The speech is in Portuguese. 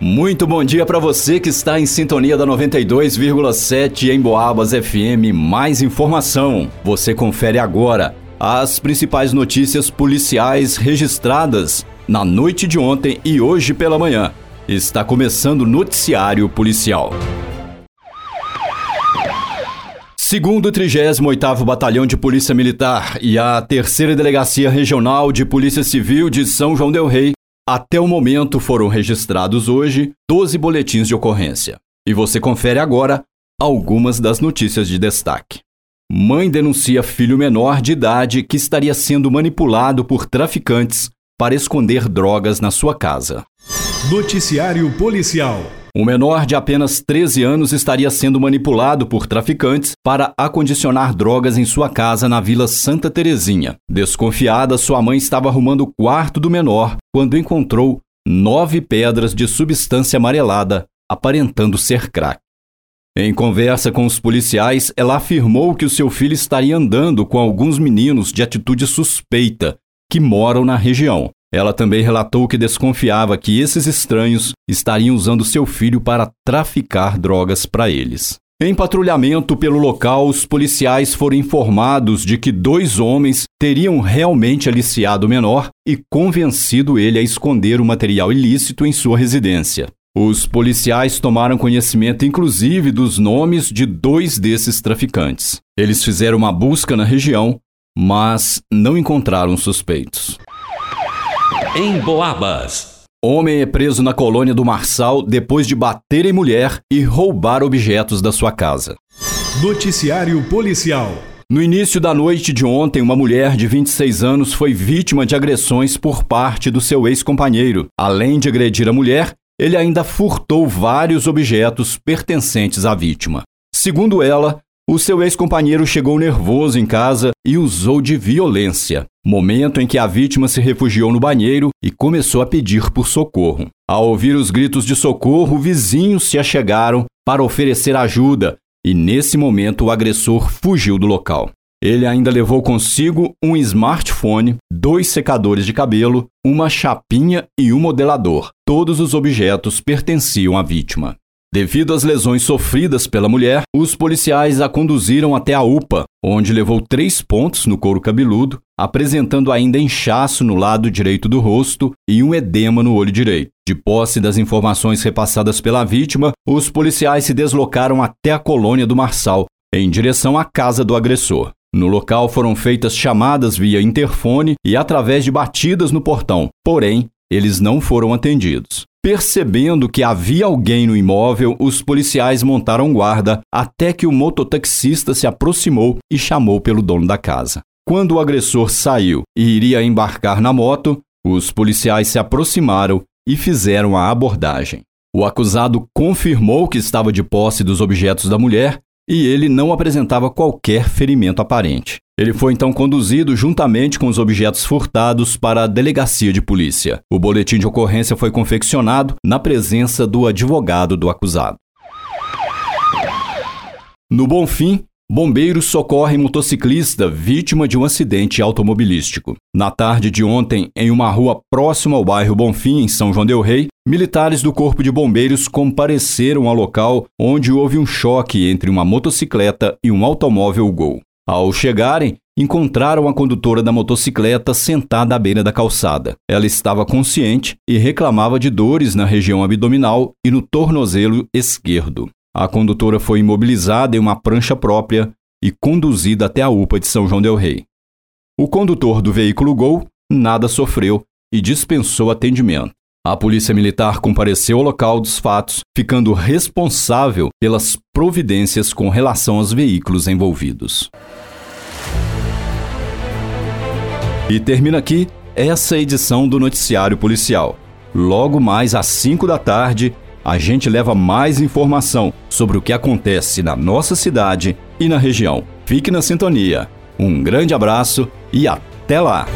Muito bom dia para você que está em sintonia da 92,7 em Boabas FM. Mais informação. Você confere agora as principais notícias policiais registradas na noite de ontem e hoje pela manhã. Está começando o noticiário policial. Segundo o 38º Batalhão de Polícia Militar e a Terceira Delegacia Regional de Polícia Civil de São João del Rei até o momento foram registrados hoje 12 boletins de ocorrência. E você confere agora algumas das notícias de destaque. Mãe denuncia filho menor de idade que estaria sendo manipulado por traficantes para esconder drogas na sua casa. Noticiário Policial. Um menor de apenas 13 anos estaria sendo manipulado por traficantes para acondicionar drogas em sua casa na Vila Santa Terezinha. Desconfiada, sua mãe estava arrumando o quarto do menor quando encontrou nove pedras de substância amarelada, aparentando ser crack. Em conversa com os policiais, ela afirmou que o seu filho estaria andando com alguns meninos de atitude suspeita que moram na região. Ela também relatou que desconfiava que esses estranhos estariam usando seu filho para traficar drogas para eles. Em patrulhamento pelo local, os policiais foram informados de que dois homens teriam realmente aliciado o menor e convencido ele a esconder o material ilícito em sua residência. Os policiais tomaram conhecimento, inclusive, dos nomes de dois desses traficantes. Eles fizeram uma busca na região, mas não encontraram suspeitos. Em Boabas. Homem é preso na colônia do Marçal depois de bater em mulher e roubar objetos da sua casa. Noticiário Policial. No início da noite de ontem, uma mulher de 26 anos foi vítima de agressões por parte do seu ex-companheiro. Além de agredir a mulher, ele ainda furtou vários objetos pertencentes à vítima. Segundo ela, o seu ex-companheiro chegou nervoso em casa e usou de violência, momento em que a vítima se refugiou no banheiro e começou a pedir por socorro. Ao ouvir os gritos de socorro, vizinhos se achegaram para oferecer ajuda e, nesse momento, o agressor fugiu do local. Ele ainda levou consigo um smartphone, dois secadores de cabelo, uma chapinha e um modelador. Todos os objetos pertenciam à vítima. Devido às lesões sofridas pela mulher, os policiais a conduziram até a UPA, onde levou três pontos no couro cabeludo, apresentando ainda inchaço no lado direito do rosto e um edema no olho direito. De posse das informações repassadas pela vítima, os policiais se deslocaram até a colônia do Marçal, em direção à casa do agressor. No local foram feitas chamadas via interfone e através de batidas no portão, porém, eles não foram atendidos. Percebendo que havia alguém no imóvel, os policiais montaram guarda até que o mototaxista se aproximou e chamou pelo dono da casa. Quando o agressor saiu e iria embarcar na moto, os policiais se aproximaram e fizeram a abordagem. O acusado confirmou que estava de posse dos objetos da mulher e ele não apresentava qualquer ferimento aparente. Ele foi então conduzido juntamente com os objetos furtados para a delegacia de polícia. O boletim de ocorrência foi confeccionado na presença do advogado do acusado. No Bonfim, bombeiros socorrem motociclista vítima de um acidente automobilístico. Na tarde de ontem, em uma rua próxima ao bairro Bonfim, em São João del Rei, militares do Corpo de Bombeiros compareceram ao local onde houve um choque entre uma motocicleta e um automóvel Gol. Ao chegarem, encontraram a condutora da motocicleta sentada à beira da calçada. Ela estava consciente e reclamava de dores na região abdominal e no tornozelo esquerdo. A condutora foi imobilizada em uma prancha própria e conduzida até a UPA de São João del Rei. O condutor do veículo Gol nada sofreu e dispensou atendimento. A Polícia Militar compareceu ao local dos fatos, ficando responsável pelas providências com relação aos veículos envolvidos. E termina aqui essa edição do Noticiário Policial. Logo mais às 5 da tarde, a gente leva mais informação sobre o que acontece na nossa cidade e na região. Fique na sintonia. Um grande abraço e até lá!